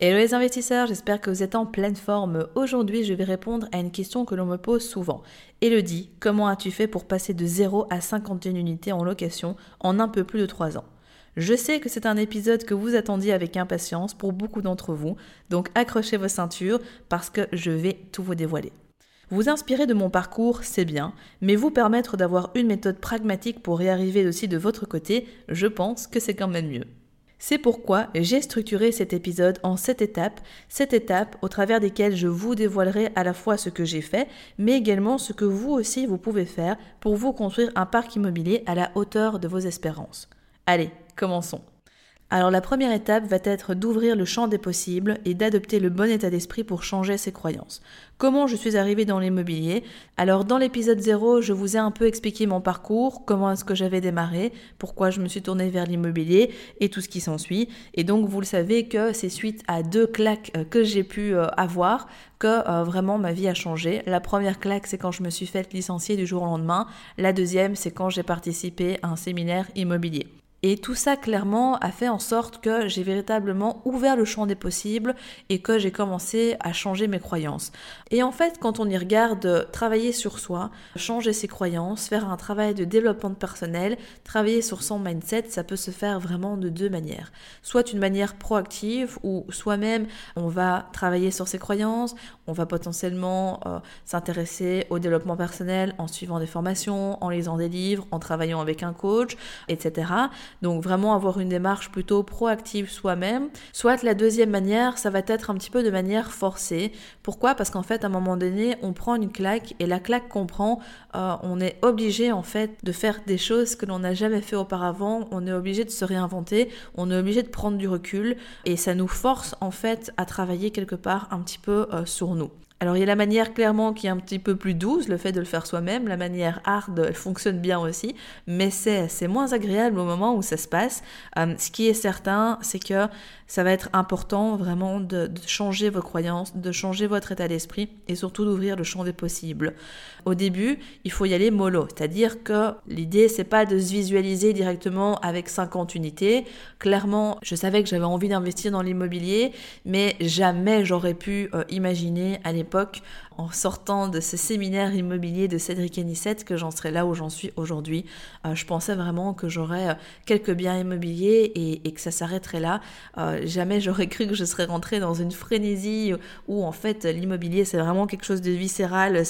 Hello les investisseurs, j'espère que vous êtes en pleine forme. Aujourd'hui, je vais répondre à une question que l'on me pose souvent. Elodie, comment as-tu fait pour passer de 0 à 51 unités en location en un peu plus de 3 ans? Je sais que c'est un épisode que vous attendiez avec impatience pour beaucoup d'entre vous, donc accrochez vos ceintures parce que je vais tout vous dévoiler. Vous inspirer de mon parcours, c'est bien, mais vous permettre d'avoir une méthode pragmatique pour y arriver aussi de votre côté, je pense que c'est quand même mieux. C'est pourquoi j'ai structuré cet épisode en sept étapes, sept étapes au travers desquelles je vous dévoilerai à la fois ce que j'ai fait, mais également ce que vous aussi vous pouvez faire pour vous construire un parc immobilier à la hauteur de vos espérances. Allez, commençons. Alors la première étape va être d'ouvrir le champ des possibles et d'adopter le bon état d'esprit pour changer ses croyances. Comment je suis arrivée dans l'immobilier? Alors dans l'épisode 0, je vous ai un peu expliqué mon parcours, comment est-ce que j'avais démarré, pourquoi je me suis tournée vers l'immobilier et tout ce qui s'ensuit. Et donc vous le savez que c'est suite à deux claques euh, que j'ai pu euh, avoir que euh, vraiment ma vie a changé. La première claque, c'est quand je me suis faite licencier du jour au lendemain. La deuxième, c'est quand j'ai participé à un séminaire immobilier. Et tout ça clairement a fait en sorte que j'ai véritablement ouvert le champ des possibles et que j'ai commencé à changer mes croyances. Et en fait, quand on y regarde, travailler sur soi, changer ses croyances, faire un travail de développement personnel, travailler sur son mindset, ça peut se faire vraiment de deux manières. Soit une manière proactive où soi-même on va travailler sur ses croyances, on va potentiellement euh, s'intéresser au développement personnel en suivant des formations, en lisant des livres, en travaillant avec un coach, etc. Donc vraiment avoir une démarche plutôt proactive soi-même. Soit la deuxième manière, ça va être un petit peu de manière forcée. Pourquoi? Parce qu'en fait, à un moment donné, on prend une claque et la claque qu'on prend, euh, on est obligé en fait de faire des choses que l'on n'a jamais fait auparavant. On est obligé de se réinventer. On est obligé de prendre du recul et ça nous force en fait à travailler quelque part un petit peu euh, sur nous. Alors il y a la manière clairement qui est un petit peu plus douce, le fait de le faire soi-même. La manière hard, elle fonctionne bien aussi, mais c'est moins agréable au moment où ça se passe. Euh, ce qui est certain, c'est que ça va être important vraiment de, changer vos croyances, de changer votre état d'esprit et surtout d'ouvrir le champ des possibles. Au début, il faut y aller mollo, c'est-à-dire que l'idée c'est pas de se visualiser directement avec 50 unités. Clairement, je savais que j'avais envie d'investir dans l'immobilier, mais jamais j'aurais pu euh, imaginer à l'époque en sortant de ce séminaire immobilier de Cédric Anissette que j'en serais là où j'en suis aujourd'hui. Euh, je pensais vraiment que j'aurais euh, quelques biens immobiliers et, que ça s'arrêterait là. Euh, jamais j'aurais cru que je serais rentrée dans une frénésie où en fait l'immobilier c'est vraiment quelque chose de viscéral.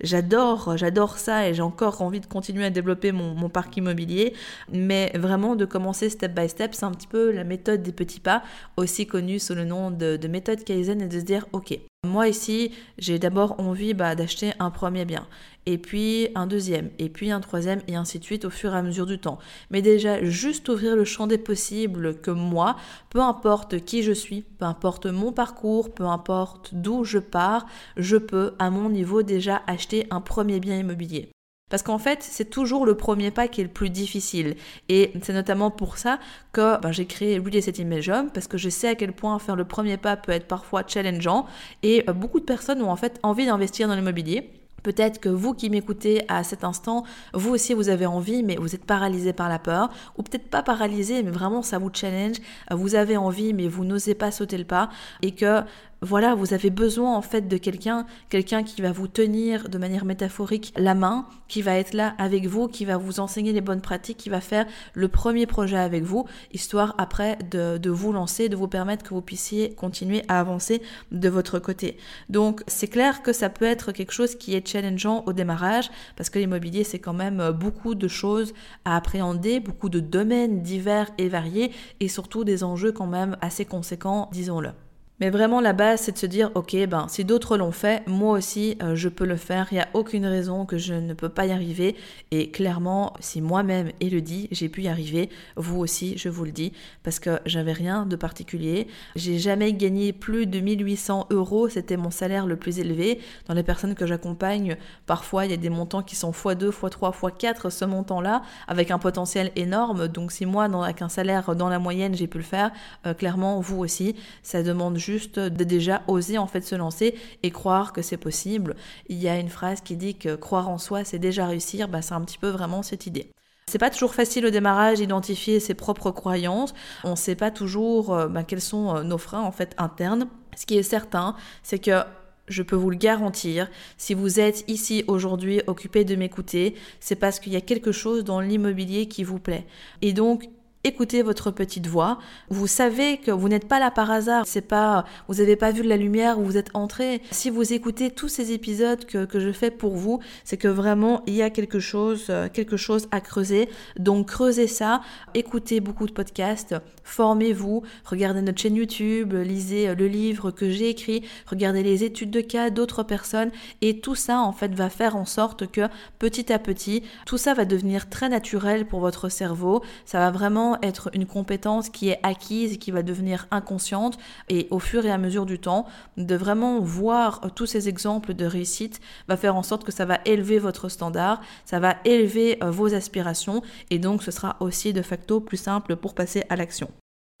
J'adore, j'adore ça et j'ai encore envie de continuer à développer mon, parc immobilier. Mais vraiment de commencer step by step, c'est un petit peu la méthode des petits pas, aussi connue sous le nom de, de méthode Kaizen et de se dire ok, moi ici, j'ai d'abord envie bah, d'acheter un premier bien, et puis un deuxième, et puis un troisième, et ainsi de suite au fur et à mesure du temps. Mais déjà, juste ouvrir le champ des possibles que moi, peu importe qui je suis, peu importe mon parcours, peu importe d'où je pars, je peux à mon niveau déjà acheter un premier bien immobilier. Parce qu'en fait, c'est toujours le premier pas qui est le plus difficile. Et c'est notamment pour ça que ben, j'ai créé Real Estate Imagine, parce que je sais à quel point faire le premier pas peut être parfois challengeant. Et euh, beaucoup de personnes ont en fait envie d'investir dans l'immobilier. Peut-être que vous qui m'écoutez à cet instant, vous aussi vous avez envie, mais vous êtes paralysé par la peur, ou peut-être pas paralysé, mais vraiment ça vous challenge. Vous avez envie, mais vous n'osez pas sauter le pas, et que voilà, vous avez besoin en fait de quelqu'un, quelqu'un qui va vous tenir de manière métaphorique la main, qui va être là avec vous, qui va vous enseigner les bonnes pratiques, qui va faire le premier projet avec vous, histoire après de, de vous lancer, de vous permettre que vous puissiez continuer à avancer de votre côté. Donc c'est clair que ça peut être quelque chose qui est challengeant au démarrage, parce que l'immobilier c'est quand même beaucoup de choses à appréhender, beaucoup de domaines divers et variés, et surtout des enjeux quand même assez conséquents, disons-le. Mais vraiment, la base, c'est de se dire, ok, ben, si d'autres l'ont fait, moi aussi, euh, je peux le faire. Il n'y a aucune raison que je ne peux pas y arriver. Et clairement, si moi-même, Elodie, j'ai pu y arriver, vous aussi, je vous le dis, parce que j'avais rien de particulier. J'ai jamais gagné plus de 1800 euros. C'était mon salaire le plus élevé. Dans les personnes que j'accompagne, parfois, il y a des montants qui sont x2, x3, x4, ce montant-là, avec un potentiel énorme. Donc, si moi, avec un salaire dans la moyenne, j'ai pu le faire, euh, clairement, vous aussi, ça demande juste déjà oser en fait se lancer et croire que c'est possible. Il y a une phrase qui dit que croire en soi, c'est déjà réussir. Bah, c'est un petit peu vraiment cette idée. C'est pas toujours facile au démarrage d'identifier ses propres croyances. On ne sait pas toujours euh, bah, quels sont euh, nos freins en fait internes. Ce qui est certain, c'est que je peux vous le garantir, si vous êtes ici aujourd'hui occupé de m'écouter, c'est parce qu'il y a quelque chose dans l'immobilier qui vous plaît. Et donc, écoutez votre petite voix. Vous savez que vous n'êtes pas là par hasard. C'est pas, vous n'avez pas vu de la lumière où vous êtes entré. Si vous écoutez tous ces épisodes que, que je fais pour vous, c'est que vraiment il y a quelque chose, euh, quelque chose à creuser. Donc creusez ça. Écoutez beaucoup de podcasts. Formez-vous. Regardez notre chaîne YouTube. Lisez euh, le livre que j'ai écrit. Regardez les études de cas d'autres personnes. Et tout ça, en fait, va faire en sorte que petit à petit, tout ça va devenir très naturel pour votre cerveau. Ça va vraiment être une compétence qui est acquise et qui va devenir inconsciente et au fur et à mesure du temps, de vraiment voir tous ces exemples de réussite va faire en sorte que ça va élever votre standard, ça va élever euh, vos aspirations et donc ce sera aussi de facto plus simple pour passer à l'action.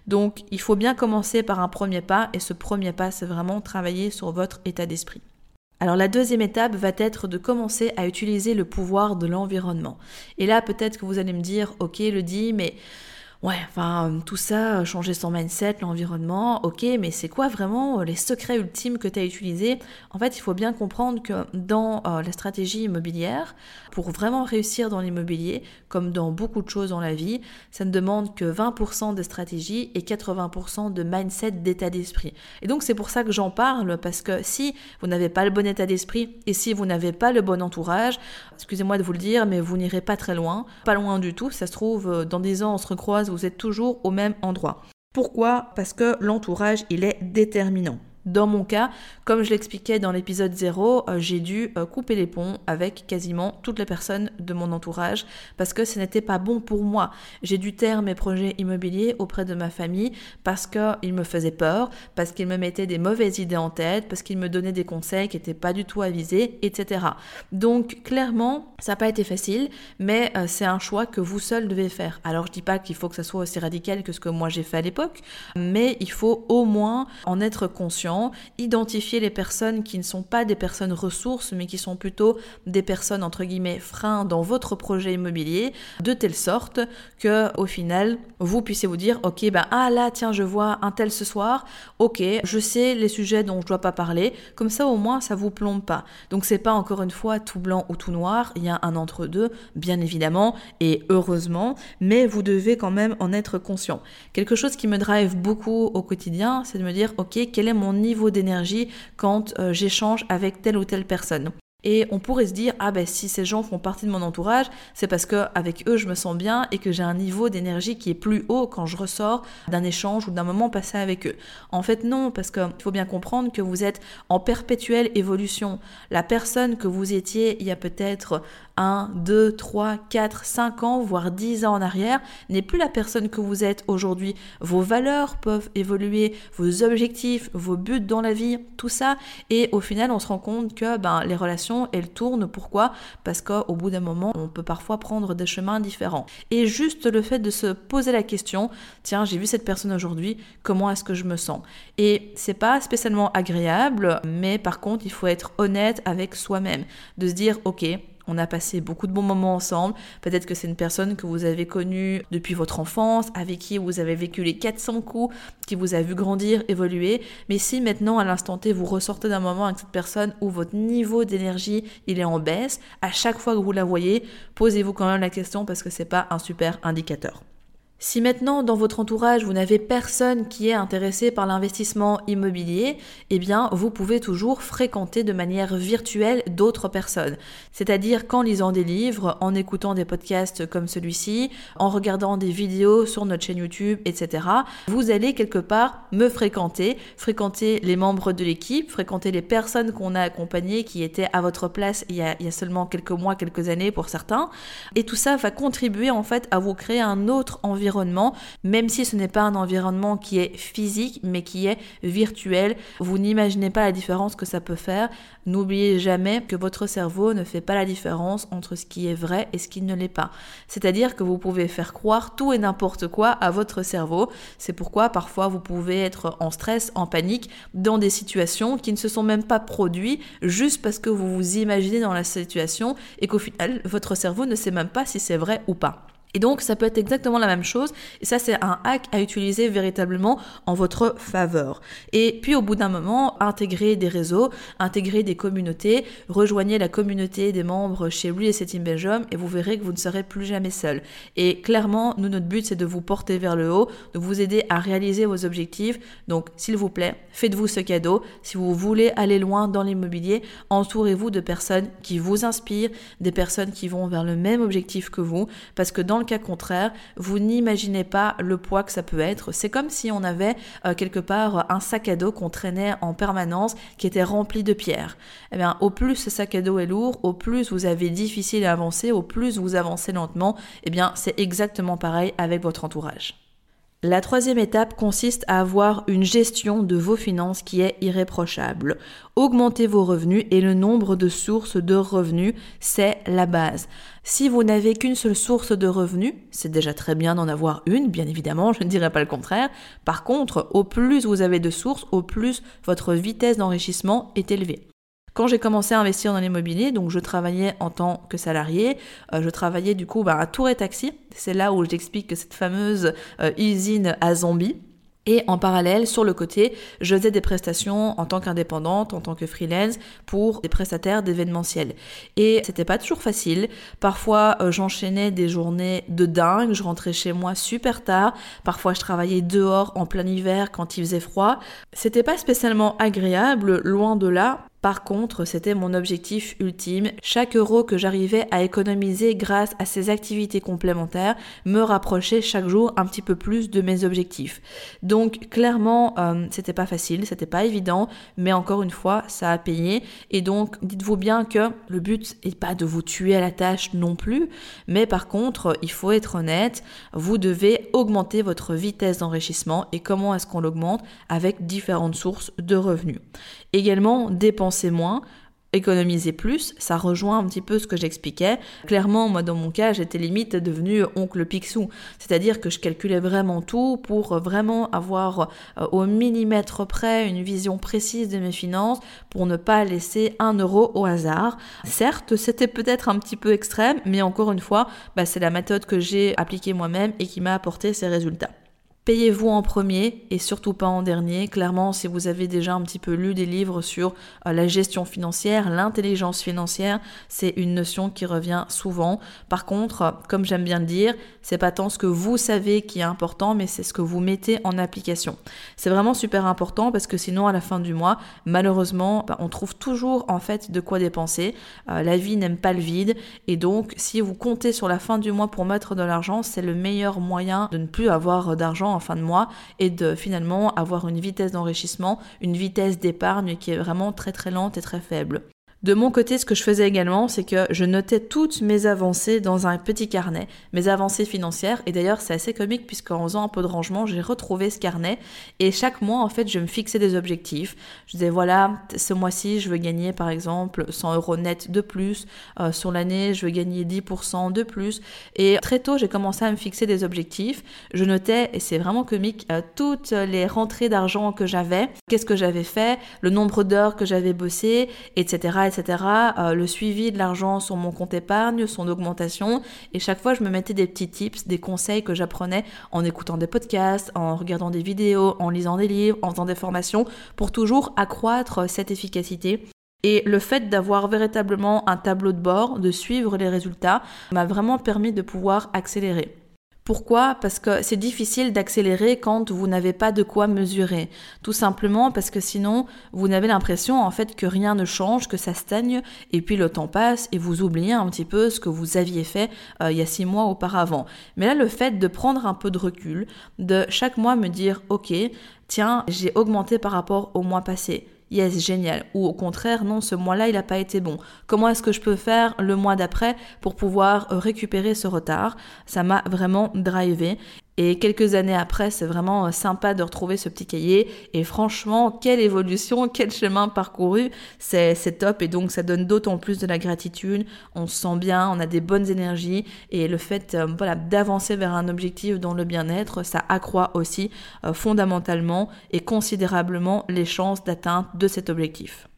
Donc il faut bien commencer par un premier pas et ce premier pas c'est vraiment travailler sur votre état d'esprit. Alors la deuxième étape va être de commencer à utiliser le pouvoir de l'environnement. Et là peut-être que vous allez me dire, ok le dit, mais Ouais, enfin, tout ça, changer son mindset, l'environnement, ok, mais c'est quoi vraiment euh, les secrets ultimes que tu as utilisés? En fait, il faut bien comprendre que dans euh, la stratégie immobilière, pour vraiment réussir dans l'immobilier, comme dans beaucoup de choses dans la vie, ça ne demande que 20% de stratégie et 80% de mindset, d'état d'esprit. Et donc, c'est pour ça que j'en parle, parce que si vous n'avez pas le bon état d'esprit et si vous n'avez pas le bon entourage, excusez-moi de vous le dire, mais vous n'irez pas très loin, pas loin du tout. Ça se trouve, euh, dans des ans, on se recroise vous êtes toujours au même endroit. Pourquoi? Parce que l'entourage, il est déterminant. Dans mon cas, comme je l'expliquais dans l'épisode 0, euh, j'ai dû euh, couper les ponts avec quasiment toutes les personnes de mon entourage parce que ce n'était pas bon pour moi. J'ai dû taire mes projets immobiliers auprès de ma famille parce qu'ils me faisaient peur, parce qu'ils me mettaient des mauvaises idées en tête, parce qu'ils me donnaient des conseils qui n'étaient pas du tout avisés, etc. Donc clairement, ça n'a pas été facile, mais euh, c'est un choix que vous seul devez faire. Alors je dis pas qu'il faut que ça soit aussi radical que ce que moi j'ai fait à l'époque, mais il faut au moins en être conscient identifier les personnes qui ne sont pas des personnes ressources, mais qui sont plutôt des personnes entre guillemets freins dans votre projet immobilier, de telle sorte que au final vous puissiez vous dire ok ben ah là tiens je vois un tel ce soir, ok je sais les sujets dont je dois pas parler, comme ça au moins ça vous plombe pas. Donc c'est pas encore une fois tout blanc ou tout noir, il y a un entre deux bien évidemment et heureusement, mais vous devez quand même en être conscient. Quelque chose qui me drive beaucoup au quotidien, c'est de me dire ok quel est mon d'énergie quand euh, j'échange avec telle ou telle personne. Et on pourrait se dire ah ben si ces gens font partie de mon entourage, c'est parce que avec eux je me sens bien et que j'ai un niveau d'énergie qui est plus haut quand je ressors d'un échange ou d'un moment passé avec eux. En fait non, parce qu'il faut bien comprendre que vous êtes en perpétuelle évolution. La personne que vous étiez il y a peut-être 1, 2, 3, 4, 5 ans, voire 10 ans en arrière, n'est plus la personne que vous êtes aujourd'hui. Vos valeurs peuvent évoluer, vos objectifs, vos buts dans la vie, tout ça. Et au final, on se rend compte que ben, les relations, elles tournent. Pourquoi? Parce qu'au bout d'un moment, on peut parfois prendre des chemins différents. Et juste le fait de se poser la question, tiens, j'ai vu cette personne aujourd'hui, comment est-ce que je me sens? Et c'est pas spécialement agréable, mais par contre, il faut être honnête avec soi-même. De se dire, ok, on a passé beaucoup de bons moments ensemble. Peut-être que c'est une personne que vous avez connue depuis votre enfance, avec qui vous avez vécu les 400 coups, qui vous a vu grandir, évoluer. Mais si maintenant, à l'instant T, vous ressortez d'un moment avec cette personne où votre niveau d'énergie, il est en baisse, à chaque fois que vous la voyez, posez-vous quand même la question parce que c'est pas un super indicateur. Si maintenant dans votre entourage vous n'avez personne qui est intéressé par l'investissement immobilier, eh bien vous pouvez toujours fréquenter de manière virtuelle d'autres personnes. C'est-à-dire qu'en lisant des livres, en écoutant des podcasts comme celui-ci, en regardant des vidéos sur notre chaîne YouTube, etc. Vous allez quelque part me fréquenter, fréquenter les membres de l'équipe, fréquenter les personnes qu'on a accompagnées qui étaient à votre place il y, a, il y a seulement quelques mois, quelques années pour certains. Et tout ça va contribuer en fait à vous créer un autre environnement même si ce n'est pas un environnement qui est physique, mais qui est virtuel. Vous n'imaginez pas la différence que ça peut faire. N'oubliez jamais que votre cerveau ne fait pas la différence entre ce qui est vrai et ce qui ne l'est pas. C'est-à-dire que vous pouvez faire croire tout et n'importe quoi à votre cerveau. C'est pourquoi parfois vous pouvez être en stress, en panique, dans des situations qui ne se sont même pas produites, juste parce que vous vous imaginez dans la situation et qu'au final, votre cerveau ne sait même pas si c'est vrai ou pas. Et donc ça peut être exactement la même chose. Et ça c'est un hack à utiliser véritablement en votre faveur. Et puis au bout d'un moment, intégrer des réseaux, intégrer des communautés, rejoignez la communauté des membres chez lui et Team Belgium et vous verrez que vous ne serez plus jamais seul. Et clairement, nous notre but c'est de vous porter vers le haut, de vous aider à réaliser vos objectifs. Donc s'il vous plaît, faites-vous ce cadeau. Si vous voulez aller loin dans l'immobilier, entourez-vous de personnes qui vous inspirent, des personnes qui vont vers le même objectif que vous, parce que dans cas contraire, vous n'imaginez pas le poids que ça peut être. C'est comme si on avait euh, quelque part un sac à dos qu'on traînait en permanence qui était rempli de pierres. Eh bien, au plus ce sac à dos est lourd, au plus vous avez difficile à avancer, au plus vous avancez lentement, eh bien, c'est exactement pareil avec votre entourage. La troisième étape consiste à avoir une gestion de vos finances qui est irréprochable. Augmentez vos revenus et le nombre de sources de revenus, c'est la base. Si vous n'avez qu'une seule source de revenus, c'est déjà très bien d'en avoir une, bien évidemment, je ne dirais pas le contraire. Par contre, au plus vous avez de sources, au plus votre vitesse d'enrichissement est élevée. Quand j'ai commencé à investir dans l'immobilier, donc je travaillais en tant que salarié, euh, je travaillais du coup bah, à Tour et Taxi. C'est là où j'explique cette fameuse euh, usine à zombies. Et en parallèle, sur le côté, je faisais des prestations en tant qu'indépendante, en tant que freelance, pour des prestataires d'événementiel. Et c'était pas toujours facile. Parfois, euh, j'enchaînais des journées de dingue, je rentrais chez moi super tard. Parfois, je travaillais dehors en plein hiver quand il faisait froid. C'était pas spécialement agréable, loin de là. Par contre, c'était mon objectif ultime. Chaque euro que j'arrivais à économiser grâce à ces activités complémentaires me rapprochait chaque jour un petit peu plus de mes objectifs. Donc clairement, euh, c'était pas facile, c'était pas évident, mais encore une fois, ça a payé. Et donc, dites-vous bien que le but n'est pas de vous tuer à la tâche non plus, mais par contre, il faut être honnête, vous devez augmenter votre vitesse d'enrichissement. Et comment est-ce qu'on l'augmente? Avec différentes sources de revenus. Également, dépenser moins, économiser plus, ça rejoint un petit peu ce que j'expliquais. Clairement, moi dans mon cas, j'étais limite devenu oncle Picsou, c'est-à-dire que je calculais vraiment tout pour vraiment avoir euh, au millimètre près une vision précise de mes finances pour ne pas laisser un euro au hasard. Certes, c'était peut-être un petit peu extrême, mais encore une fois, bah, c'est la méthode que j'ai appliquée moi-même et qui m'a apporté ces résultats. Payez-vous en premier et surtout pas en dernier. Clairement, si vous avez déjà un petit peu lu des livres sur euh, la gestion financière, l'intelligence financière, c'est une notion qui revient souvent. Par contre, comme j'aime bien le dire, c'est pas tant ce que vous savez qui est important, mais c'est ce que vous mettez en application. C'est vraiment super important parce que sinon, à la fin du mois, malheureusement, bah, on trouve toujours en fait de quoi dépenser. Euh, la vie n'aime pas le vide et donc, si vous comptez sur la fin du mois pour mettre de l'argent, c'est le meilleur moyen de ne plus avoir d'argent en fin de mois et de finalement avoir une vitesse d'enrichissement, une vitesse d'épargne qui est vraiment très très lente et très faible. De mon côté, ce que je faisais également, c'est que je notais toutes mes avancées dans un petit carnet, mes avancées financières. Et d'ailleurs, c'est assez comique puisqu'en faisant un peu de rangement, j'ai retrouvé ce carnet. Et chaque mois, en fait, je me fixais des objectifs. Je disais, voilà, ce mois-ci, je veux gagner, par exemple, 100 euros net de plus. Euh, sur l'année, je veux gagner 10% de plus. Et très tôt, j'ai commencé à me fixer des objectifs. Je notais, et c'est vraiment comique, euh, toutes les rentrées d'argent que j'avais, qu'est-ce que j'avais fait, le nombre d'heures que j'avais bossé, etc etc. Euh, le suivi de l'argent sur mon compte épargne, son augmentation. Et chaque fois, je me mettais des petits tips, des conseils que j'apprenais en écoutant des podcasts, en regardant des vidéos, en lisant des livres, en faisant des formations, pour toujours accroître cette efficacité. Et le fait d'avoir véritablement un tableau de bord, de suivre les résultats, m'a vraiment permis de pouvoir accélérer. Pourquoi? Parce que c'est difficile d'accélérer quand vous n'avez pas de quoi mesurer. Tout simplement parce que sinon, vous n'avez l'impression en fait que rien ne change, que ça stagne, et puis le temps passe et vous oubliez un petit peu ce que vous aviez fait euh, il y a six mois auparavant. Mais là, le fait de prendre un peu de recul, de chaque mois me dire, ok, tiens, j'ai augmenté par rapport au mois passé yes, génial. Ou au contraire, non, ce mois-là, il n'a pas été bon. Comment est-ce que je peux faire le mois d'après pour pouvoir euh, récupérer ce retard? Ça m'a vraiment drivé. Et quelques années après, c'est vraiment euh, sympa de retrouver ce petit cahier. Et franchement, quelle évolution, quel chemin parcouru, c'est top. Et donc, ça donne d'autant plus de la gratitude. On se sent bien, on a des bonnes énergies. Et le fait euh, voilà, d'avancer vers un objectif dans le bien-être, ça accroît aussi euh, fondamentalement et considérablement les chances d'atteinte de cet objectif.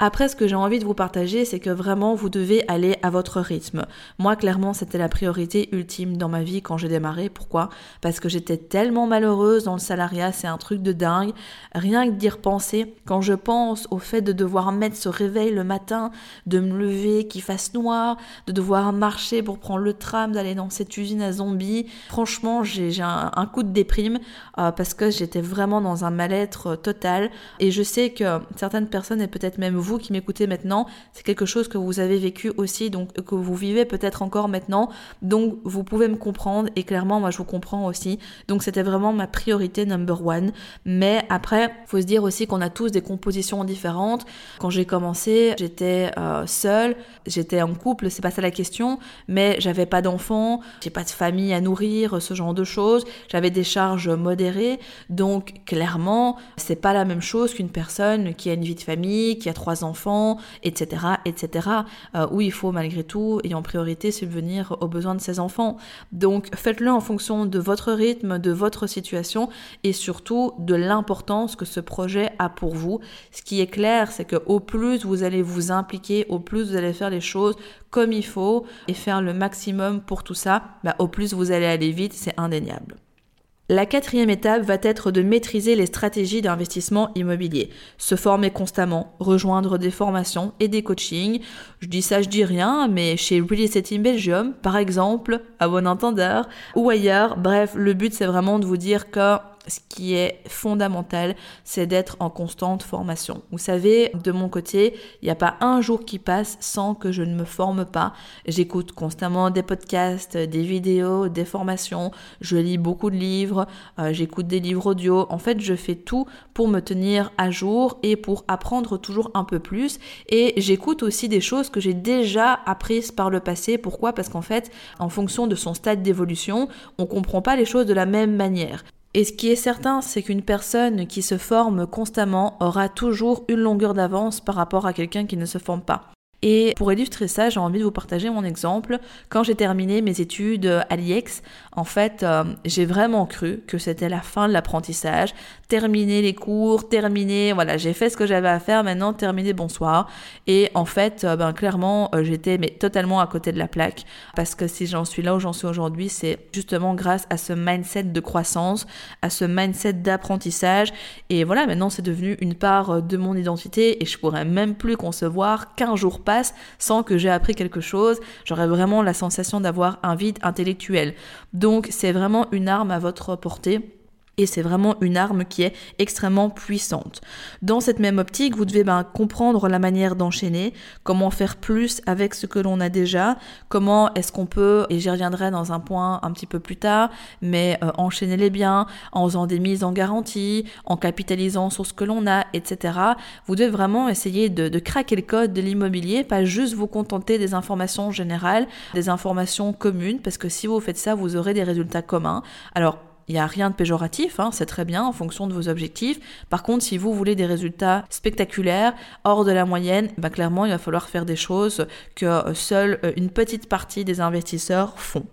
Après, ce que j'ai envie de vous partager, c'est que vraiment, vous devez aller à votre rythme. Moi, clairement, c'était la priorité ultime dans ma vie quand j'ai démarré. Pourquoi? Parce que j'étais tellement malheureuse dans le salariat, c'est un truc de dingue. Rien que d'y repenser, quand je pense au fait de devoir mettre ce réveil le matin, de me lever, qu'il fasse noir, de devoir marcher pour prendre le tram, d'aller dans cette usine à zombies, franchement, j'ai un, coup de déprime euh, parce que j'étais vraiment dans un mal-être total. Et je sais que certaines personnes, et peut-être même vous qui m'écoutez maintenant, c'est quelque chose que vous avez vécu aussi, donc que vous vivez peut-être encore maintenant. Donc vous pouvez me comprendre et clairement moi je vous comprends aussi. Donc c'était vraiment ma priorité number one. Mais après, faut se dire aussi qu'on a tous des compositions différentes. Quand j'ai commencé, j'étais euh, seule, j'étais en couple, c'est pas ça la question, mais j'avais pas d'enfants, j'ai pas de famille à nourrir, ce genre de choses. J'avais des charges modérées, donc clairement c'est pas la même chose qu'une personne qui a une vie de famille, qui a enfants, etc., etc., où il faut malgré tout et en priorité subvenir aux besoins de ses enfants. Donc faites-le en fonction de votre rythme, de votre situation et surtout de l'importance que ce projet a pour vous. Ce qui est clair, c'est que au plus vous allez vous impliquer, au plus vous allez faire les choses comme il faut et faire le maximum pour tout ça, bah, au plus vous allez aller vite, c'est indéniable. La quatrième étape va être de maîtriser les stratégies d'investissement immobilier, se former constamment, rejoindre des formations et des coachings. Je dis ça, je dis rien, mais chez Real Estate in Belgium, par exemple, à bon entendeur, ou ailleurs, bref, le but c'est vraiment de vous dire que ce qui est fondamental, c'est d'être en constante formation. Vous savez, de mon côté, il n'y a pas un jour qui passe sans que je ne me forme pas. J'écoute constamment des podcasts, des vidéos, des formations, je lis beaucoup de livres, euh, j'écoute des livres audio. En fait, je fais tout pour me tenir à jour et pour apprendre toujours un peu plus. Et j'écoute aussi des choses que j'ai déjà apprises par le passé. Pourquoi? Parce qu'en fait, en fonction de son stade d'évolution, on comprend pas les choses de la même manière. Et ce qui est certain, c'est qu'une personne qui se forme constamment aura toujours une longueur d'avance par rapport à quelqu'un qui ne se forme pas. Et pour illustrer ça, j'ai envie de vous partager mon exemple. Quand j'ai terminé mes études à l'IEX, en fait, euh, j'ai vraiment cru que c'était la fin de l'apprentissage. Terminer les cours, terminer, voilà, j'ai fait ce que j'avais à faire, maintenant terminer, bonsoir. Et en fait, euh, ben clairement, euh, j'étais mais totalement à côté de la plaque parce que si j'en suis là où j'en suis aujourd'hui, c'est justement grâce à ce mindset de croissance, à ce mindset d'apprentissage. Et voilà, maintenant c'est devenu une part de mon identité et je pourrais même plus concevoir qu'un jour sans que j'ai appris quelque chose. J'aurais vraiment la sensation d'avoir un vide intellectuel. Donc c'est vraiment une arme à votre portée et c'est vraiment une arme qui est extrêmement puissante. Dans cette même optique, vous devez ben, comprendre la manière d'enchaîner, comment faire plus avec ce que l'on a déjà, comment est-ce qu'on peut, et j'y reviendrai dans un point un petit peu plus tard, mais euh, enchaîner les biens en faisant des mises en garantie, en capitalisant sur ce que l'on a, etc. Vous devez vraiment essayer de, de craquer le code de l'immobilier, pas juste vous contenter des informations générales, des informations communes, parce que si vous faites ça, vous aurez des résultats communs. Alors, il n'y a rien de péjoratif, hein, c'est très bien en fonction de vos objectifs. Par contre, si vous voulez des résultats spectaculaires, hors de la moyenne, bah clairement, il va falloir faire des choses que seule euh, une petite partie des investisseurs font.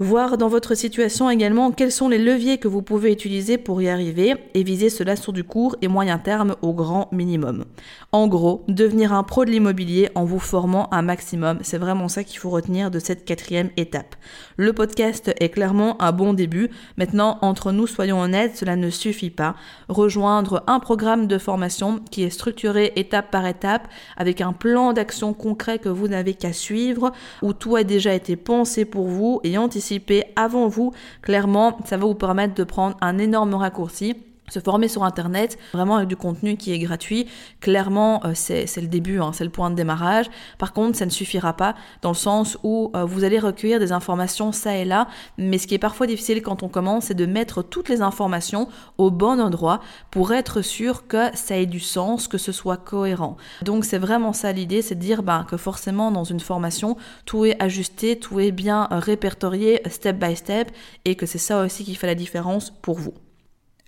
Voir dans votre situation également quels sont les leviers que vous pouvez utiliser pour y arriver et viser cela sur du court et moyen terme au grand minimum. En gros, devenir un pro de l'immobilier en vous formant un maximum, c'est vraiment ça qu'il faut retenir de cette quatrième étape. Le podcast est clairement un bon début. Maintenant, entre nous, soyons honnêtes, cela ne suffit pas. Rejoindre un programme de formation qui est structuré étape par étape avec un plan d'action concret que vous n'avez qu'à suivre, où tout a déjà été pensé pour vous et anticipé avant vous, clairement, ça va vous permettre de prendre un énorme raccourci se former sur Internet, vraiment avec du contenu qui est gratuit, clairement, euh, c'est le début, hein, c'est le point de démarrage. Par contre, ça ne suffira pas dans le sens où euh, vous allez recueillir des informations ça et là, mais ce qui est parfois difficile quand on commence, c'est de mettre toutes les informations au bon endroit pour être sûr que ça ait du sens, que ce soit cohérent. Donc c'est vraiment ça l'idée, c'est de dire ben, que forcément dans une formation, tout est ajusté, tout est bien répertorié step by step, et que c'est ça aussi qui fait la différence pour vous.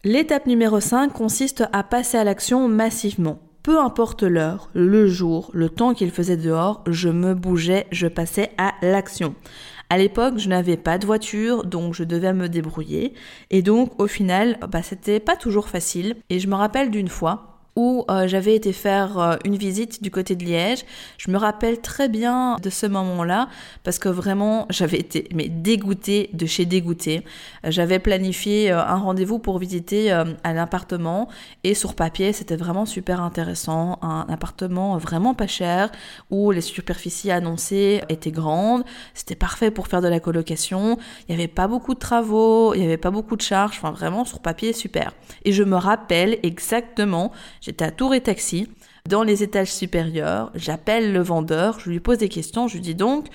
L'étape numéro 5 consiste à passer à l'action massivement. Peu importe l'heure, le jour, le temps qu'il faisait dehors, je me bougeais, je passais à l'action. À l'époque, je n'avais pas de voiture, donc je devais me débrouiller. Et donc, au final, bah, c'était pas toujours facile. Et je me rappelle d'une fois, euh, j'avais été faire euh, une visite du côté de Liège. Je me rappelle très bien de ce moment-là parce que vraiment j'avais été mais dégoûtée de chez dégoûtée. J'avais planifié euh, un rendez-vous pour visiter un appartement et sur papier c'était vraiment super intéressant, un appartement vraiment pas cher où les superficies annoncées étaient grandes, c'était parfait pour faire de la colocation, il n'y avait pas beaucoup de travaux, il n'y avait pas beaucoup de charges, enfin vraiment sur papier super. Et je me rappelle exactement J'étais à Tour et Taxi, dans les étages supérieurs. J'appelle le vendeur, je lui pose des questions. Je lui dis donc,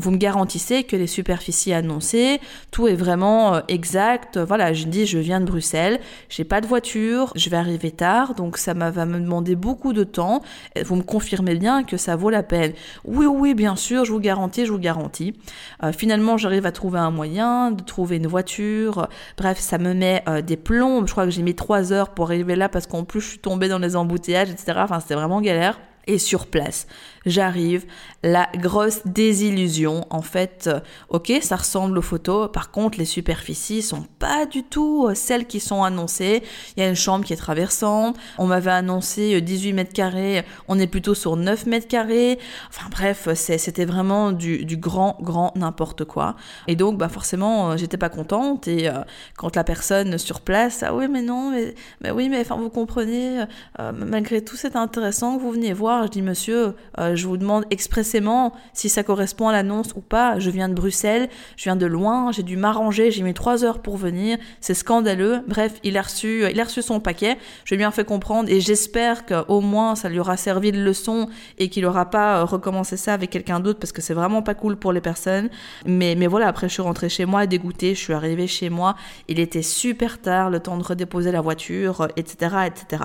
vous me garantissez que les superficies annoncées, tout est vraiment euh, exact. Voilà, je dis, je viens de Bruxelles, j'ai pas de voiture, je vais arriver tard, donc ça va me demander beaucoup de temps. Vous me confirmez bien que ça vaut la peine Oui, oui, bien sûr, je vous garantis, je vous garantis. Euh, finalement, j'arrive à trouver un moyen de trouver une voiture. Bref, ça me met euh, des plombs. Je crois que j'ai mis trois heures pour arriver là parce qu'en plus, je suis tombée dans les embouteillages, etc. Enfin, c'était vraiment galère. Et sur place, j'arrive, la grosse désillusion. En fait, euh, ok, ça ressemble aux photos. Par contre, les superficies sont pas du tout euh, celles qui sont annoncées. Il y a une chambre qui est traversante. On m'avait annoncé 18 euh, mètres carrés. On est plutôt sur 9 mètres carrés. Enfin bref, c'était vraiment du, grand, grand n'importe quoi. Et donc, bah forcément, j'étais pas contente. Et quand la personne sur place, ah oui, mais non, mais, oui, mais enfin, vous comprenez, malgré tout, c'est intéressant que vous veniez voir. Je dis, monsieur, je vous demande expressément si ça correspond à l'annonce ou pas. Je viens de Bruxelles, je viens de loin, j'ai dû m'arranger, j'ai mis trois heures pour venir, c'est scandaleux. Bref, il a reçu, il a reçu son paquet, je lui ai bien fait comprendre et j'espère qu'au moins ça lui aura servi de leçon et qu'il n'aura pas euh, recommencé ça avec quelqu'un d'autre parce que c'est vraiment pas cool pour les personnes. Mais, mais voilà, après je suis rentrée chez moi dégoûtée, je suis arrivée chez moi, il était super tard, le temps de redéposer la voiture, etc., etc.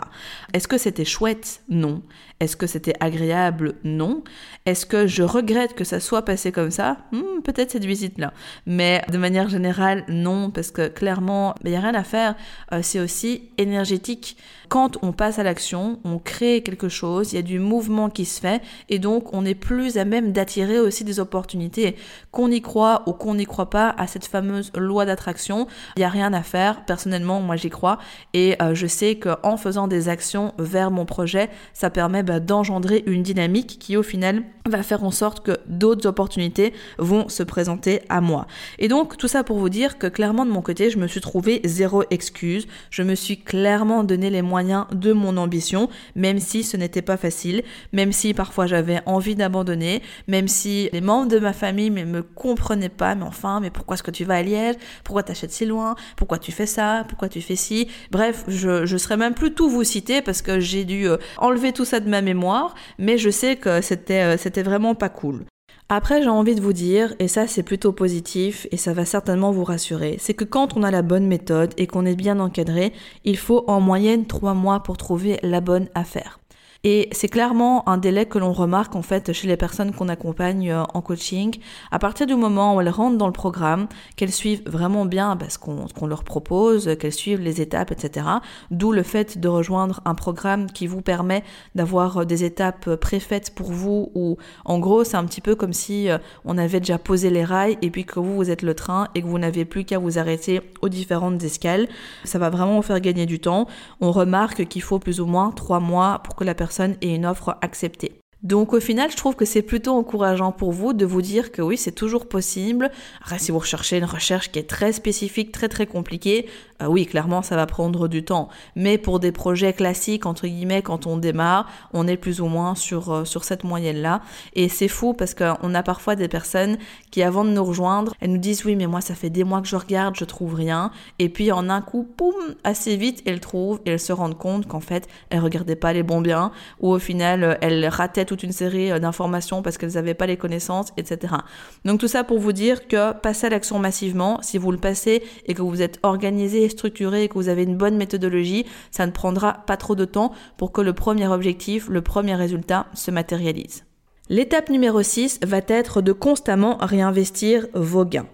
Est-ce que c'était chouette? Non. Est-ce que c'était agréable? Non. Est-ce que je regrette que ça soit passé comme ça? Hmm, Peut-être cette visite-là. Mais de manière générale, non, parce que clairement, il n'y a rien à faire. Euh, c'est aussi énergétique. Quand on passe à l'action, on crée quelque chose, il y a du mouvement qui se fait, et donc on est plus à même d'attirer aussi des opportunités. Qu'on y croit ou qu'on n'y croit pas à cette fameuse loi d'attraction, il n'y a rien à faire. Personnellement, moi j'y crois, et euh, je sais qu'en faisant des actions vers mon projet, ça permet bah, d'engendrer une dynamique qui au final va faire en sorte que d'autres opportunités vont se présenter à moi. Et donc tout ça pour vous dire que clairement de mon côté, je me suis trouvé zéro excuse, je me suis clairement donné les moyens de mon ambition, même si ce n'était pas facile, même si parfois j'avais envie d'abandonner, même si les membres de ma famille ne me comprenaient pas, mais enfin, mais pourquoi est-ce que tu vas à Liège? Pourquoi t'achètes si loin? Pourquoi tu fais ça? Pourquoi tu fais ci? Bref, je, je serais même plus tout vous citer parce que j'ai dû euh, enlever tout ça de ma mémoire, mais je sais que c'était euh, c'était vraiment pas cool. Après, j'ai envie de vous dire, et ça c'est plutôt positif, et ça va certainement vous rassurer, c'est que quand on a la bonne méthode et qu'on est bien encadré, il faut en moyenne trois mois pour trouver la bonne affaire. Et c'est clairement un délai que l'on remarque en fait chez les personnes qu'on accompagne euh, en coaching. À partir du moment où elles rentrent dans le programme, qu'elles suivent vraiment bien bah, ce qu'on leur propose, qu'elles suivent les étapes, etc. D'où le fait de rejoindre un programme qui vous permet d'avoir euh, des étapes préfaites pour vous ou en gros c'est un petit peu comme si euh, on avait déjà posé les rails et puis que vous vous êtes le train et que vous n'avez plus qu'à vous arrêter aux différentes escales. Ça va vraiment vous faire gagner du temps. On remarque qu'il faut plus ou moins trois mois pour que la personne et une offre acceptée. Donc au final, je trouve que c'est plutôt encourageant pour vous de vous dire que oui, c'est toujours possible. Après, si vous recherchez une recherche qui est très spécifique, très très compliquée, euh, oui, clairement, ça va prendre du temps. Mais pour des projets classiques, entre guillemets, quand on démarre, on est plus ou moins sur, euh, sur cette moyenne-là. Et c'est fou parce qu'on a parfois des personnes qui, avant de nous rejoindre, elles nous disent oui, mais moi, ça fait des mois que je regarde, je trouve rien. Et puis en un coup, poum, assez vite, elles trouvent et elles se rendent compte qu'en fait, elles regardaient pas les bons biens ou au final, elles rataient une série euh, d'informations parce qu'elles n'avaient pas les connaissances, etc. Donc tout ça pour vous dire que passer à l'action massivement, si vous le passez et que vous êtes organisé structuré et que vous avez une bonne méthodologie, ça ne prendra pas trop de temps pour que le premier objectif, le premier résultat se matérialise. L'étape numéro 6 va être de constamment réinvestir vos gains.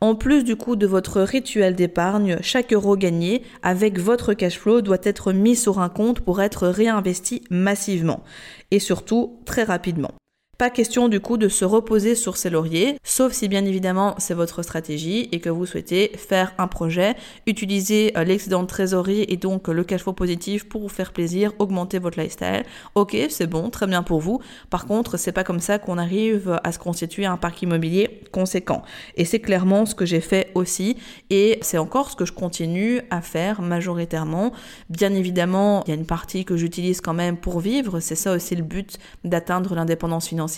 En plus du coût de votre rituel d'épargne, chaque euro gagné avec votre cash flow doit être mis sur un compte pour être réinvesti massivement et surtout très rapidement. Pas question du coup de se reposer sur ses lauriers, sauf si bien évidemment c'est votre stratégie et que vous souhaitez faire un projet, utiliser euh, l'excédent de trésorerie et donc le cash flow positif pour vous faire plaisir, augmenter votre lifestyle. Ok, c'est bon, très bien pour vous. Par contre, c'est pas comme ça qu'on arrive à se constituer un parc immobilier conséquent. Et c'est clairement ce que j'ai fait aussi et c'est encore ce que je continue à faire majoritairement. Bien évidemment, il y a une partie que j'utilise quand même pour vivre, c'est ça aussi le but d'atteindre l'indépendance financière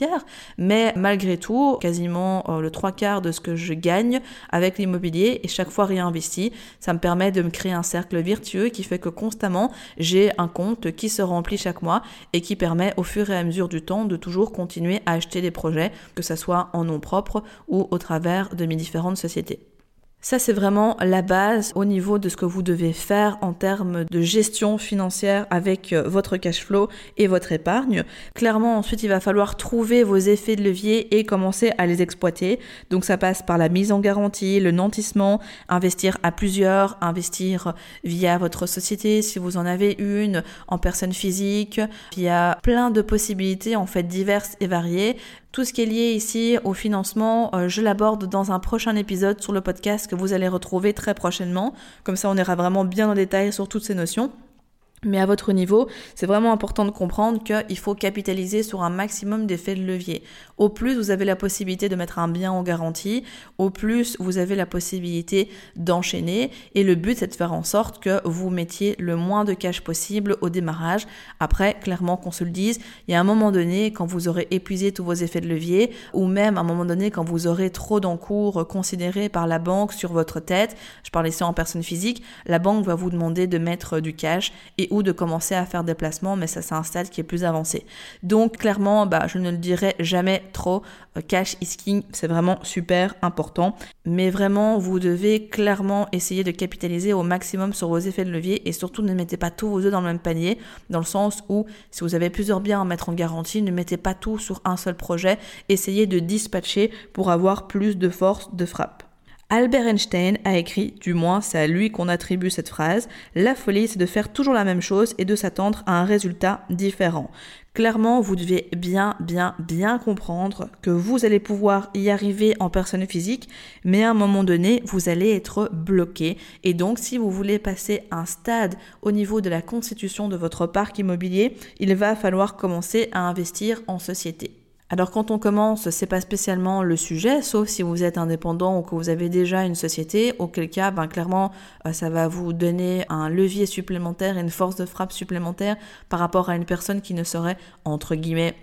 mais malgré tout, quasiment euh, le trois quarts de ce que je gagne avec l'immobilier et chaque fois réinvesti, ça me permet de me créer un cercle vertueux qui fait que constamment j'ai un compte qui se remplit chaque mois et qui permet au fur et à mesure du temps de toujours continuer à acheter des projets, que ce soit en nom propre ou au travers de mes différentes sociétés. Ça, c'est vraiment la base au niveau de ce que vous devez faire en termes de gestion financière avec euh, votre cash flow et votre épargne. Clairement, ensuite, il va falloir trouver vos effets de levier et commencer à les exploiter. Donc, ça passe par la mise en garantie, le nantissement, investir à plusieurs, investir via votre société si vous en avez une, en personne physique. Il y a plein de possibilités, en fait, diverses et variées. Tout ce qui est lié ici au financement, euh, je l'aborde dans un prochain épisode sur le podcast que vous allez retrouver très prochainement. Comme ça, on ira vraiment bien en détail sur toutes ces notions. Mais à votre niveau, c'est vraiment important de comprendre qu'il faut capitaliser sur un maximum d'effets de levier. Au plus vous avez la possibilité de mettre un bien en garantie, au plus vous avez la possibilité d'enchaîner. Et le but, c'est de faire en sorte que vous mettiez le moins de cash possible au démarrage. Après, clairement qu'on se le dise, il y a un moment donné, quand vous aurez épuisé tous vos effets de levier, ou même à un moment donné, quand vous aurez trop d'encours considérés par la banque sur votre tête, je parle ici en personne physique, la banque va vous demander de mettre du cash et ou de commencer à faire des placements, mais ça c'est un stade qui est plus avancé. Donc clairement, bah, je ne le dirai jamais trop, euh, cash is king, c'est vraiment super important. Mais vraiment, vous devez clairement essayer de capitaliser au maximum sur vos effets de levier et surtout ne mettez pas tous vos œufs dans le même panier, dans le sens où si vous avez plusieurs biens à mettre en garantie, ne mettez pas tout sur un seul projet, essayez de dispatcher pour avoir plus de force de frappe. Albert Einstein a écrit, du moins c'est à lui qu'on attribue cette phrase, La folie c'est de faire toujours la même chose et de s'attendre à un résultat différent. Clairement, vous devez bien, bien, bien comprendre que vous allez pouvoir y arriver en personne physique, mais à un moment donné, vous allez être bloqué. Et donc, si vous voulez passer un stade au niveau de la constitution de votre parc immobilier, il va falloir commencer à investir en société. Alors quand on commence, c'est pas spécialement le sujet, sauf si vous êtes indépendant ou que vous avez déjà une société, auquel cas, ben clairement, euh, ça va vous donner un levier supplémentaire et une force de frappe supplémentaire par rapport à une personne qui ne serait entre guillemets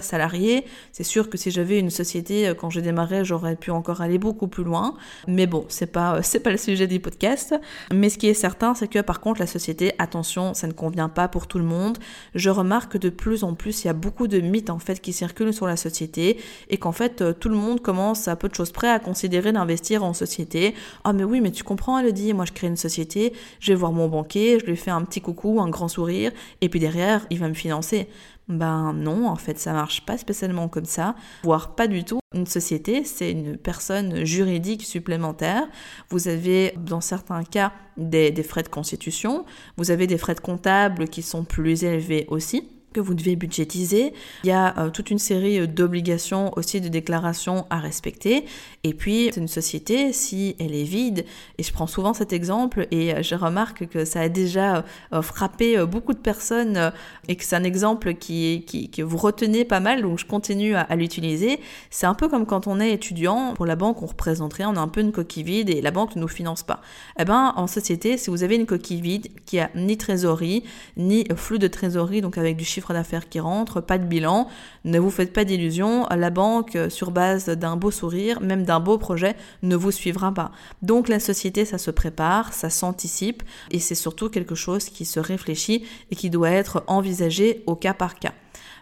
salarié. C'est sûr que si j'avais une société euh, quand j'ai démarré, j'aurais pu encore aller beaucoup plus loin. Mais bon, c'est pas euh, c'est pas le sujet du podcast. Mais ce qui est certain, c'est que par contre la société, attention, ça ne convient pas pour tout le monde. Je remarque que de plus en plus, il y a beaucoup de mythes en fait qui circulent sur la société et qu'en fait euh, tout le monde commence à peu de choses près à considérer d'investir en société. Ah mais oui mais tu comprends elle dit moi je crée une société, je vais voir mon banquier, je lui fais un petit coucou, un grand sourire et puis derrière il va me financer. Ben non, en fait, ça marche pas spécialement comme ça, voire pas du tout. Une société, c'est une personne juridique supplémentaire. Vous avez, dans certains cas, des, des, frais de constitution. Vous avez des frais de comptable qui sont plus élevés aussi que vous devez budgétiser. Il y a euh, toute une série d'obligations aussi de déclarations à respecter. Et puis, une société, si elle est vide, et je prends souvent cet exemple, et je remarque que ça a déjà frappé beaucoup de personnes, et que c'est un exemple qui, que vous retenez pas mal, donc je continue à, à l'utiliser. C'est un peu comme quand on est étudiant, pour la banque, on représente rien, on a un peu une coquille vide, et la banque ne nous finance pas. Eh ben, en société, si vous avez une coquille vide qui a ni trésorerie, ni flux de trésorerie, donc avec du chiffre d'affaires qui rentre, pas de bilan, ne vous faites pas d'illusions, la banque, euh, sur base d'un beau sourire, même d'un beau projet, ne vous suivra pas. Donc la société, ça se prépare, ça s'anticipe, et c'est surtout quelque chose qui se réfléchit et qui doit être envisagé au cas par cas.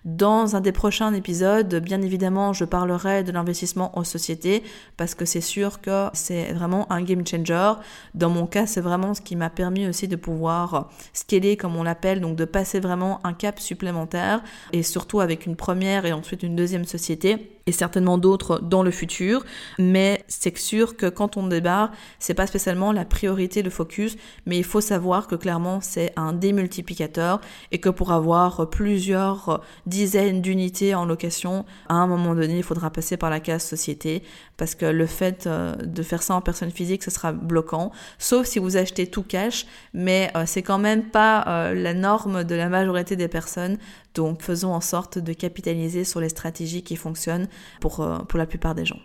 Dans un des prochains épisodes, bien évidemment, je parlerai de l'investissement en société parce que c'est sûr que c'est vraiment un game changer. Dans mon cas, c'est vraiment ce qui m'a permis aussi de pouvoir scaler, comme on l'appelle, donc de passer vraiment un cap supplémentaire et surtout avec une première et ensuite une deuxième société et certainement d'autres dans le futur, mais c'est sûr que quand on débarre, c'est pas spécialement la priorité, le focus, mais il faut savoir que clairement c'est un démultiplicateur et que pour avoir plusieurs dizaines d'unités en location, à un moment donné, il faudra passer par la case société parce que le fait euh, de faire ça en personne physique, ce sera bloquant, sauf si vous achetez tout cash, mais euh, c'est quand même pas euh, la norme de la majorité des personnes. Donc faisons en sorte de capitaliser sur les stratégies qui fonctionnent pour, euh, pour la plupart des gens.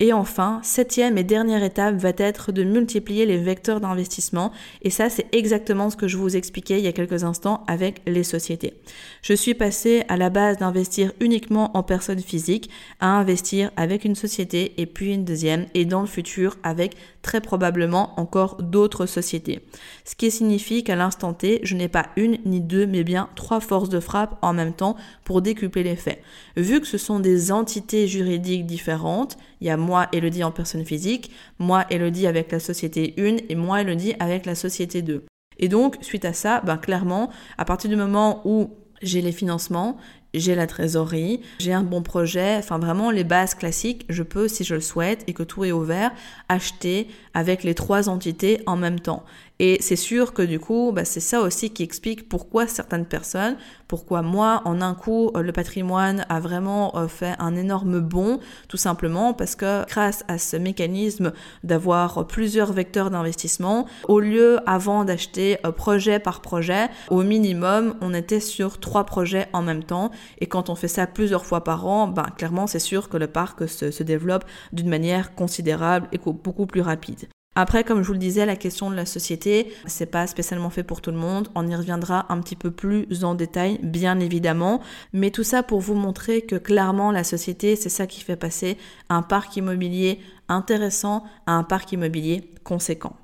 Et enfin, septième et dernière étape va être de multiplier les vecteurs d'investissement. Et ça, c'est exactement ce que je vous expliquais il y a quelques instants avec les sociétés. Je suis passée à la base d'investir uniquement en personne physique à investir avec une société et puis une deuxième et dans le futur avec très probablement encore d'autres sociétés. Ce qui signifie qu'à l'instant T, je n'ai pas une ni deux, mais bien trois forces de frappe en même temps pour décupler l'effet. Vu que ce sont des entités juridiques différentes, il y a moi, Elodie en personne physique, moi, Elodie avec la société 1 et moi, Elodie avec la société 2. Et donc, suite à ça, ben, clairement, à partir du moment où j'ai les financements, j'ai la trésorerie, j'ai un bon projet, enfin vraiment les bases classiques, je peux, si je le souhaite et que tout est ouvert, acheter avec les trois entités en même temps. Et c'est sûr que du coup, bah, c'est ça aussi qui explique pourquoi certaines personnes, pourquoi moi, en un coup, euh, le patrimoine a vraiment euh, fait un énorme bond, tout simplement parce que grâce à ce mécanisme d'avoir plusieurs vecteurs d'investissement, au lieu avant d'acheter euh, projet par projet, au minimum, on était sur trois projets en même temps. Et quand on fait ça plusieurs fois par an, ben, clairement, c'est sûr que le parc se, se développe d'une manière considérable et beaucoup plus rapide. Après, comme je vous le disais, la question de la société, c'est pas spécialement fait pour tout le monde. On y reviendra un petit peu plus en détail, bien évidemment. Mais tout ça pour vous montrer que clairement, la société, c'est ça qui fait passer un parc immobilier intéressant à un parc immobilier conséquent.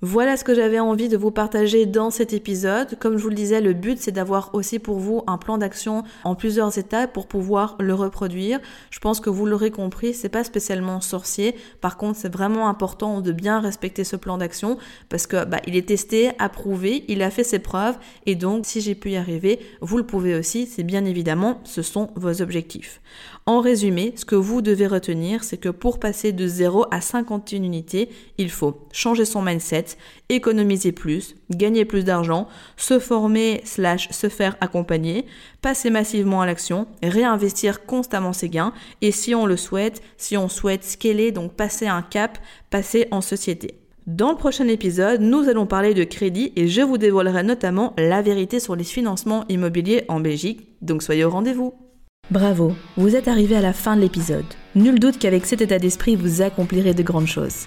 Voilà ce que j'avais envie de vous partager dans cet épisode. Comme je vous le disais, le but c'est d'avoir aussi pour vous un plan d'action en plusieurs étapes pour pouvoir le reproduire. Je pense que vous l'aurez compris, c'est pas spécialement sorcier. Par contre, c'est vraiment important de bien respecter ce plan d'action parce que bah, il est testé, approuvé, il a fait ses preuves et donc si j'ai pu y arriver, vous le pouvez aussi. C'est bien évidemment, ce sont vos objectifs. En résumé, ce que vous devez retenir, c'est que pour passer de 0 à 51 unités, il faut changer son mindset, économiser plus, gagner plus d'argent, se former se faire accompagner, passer massivement à l'action, réinvestir constamment ses gains et si on le souhaite, si on souhaite scaler, donc passer un cap, passer en société. Dans le prochain épisode, nous allons parler de crédit et je vous dévoilerai notamment la vérité sur les financements immobiliers en Belgique, donc soyez au rendez-vous. Bravo, vous êtes arrivé à la fin de l'épisode. Nul doute qu'avec cet état d'esprit, vous accomplirez de grandes choses.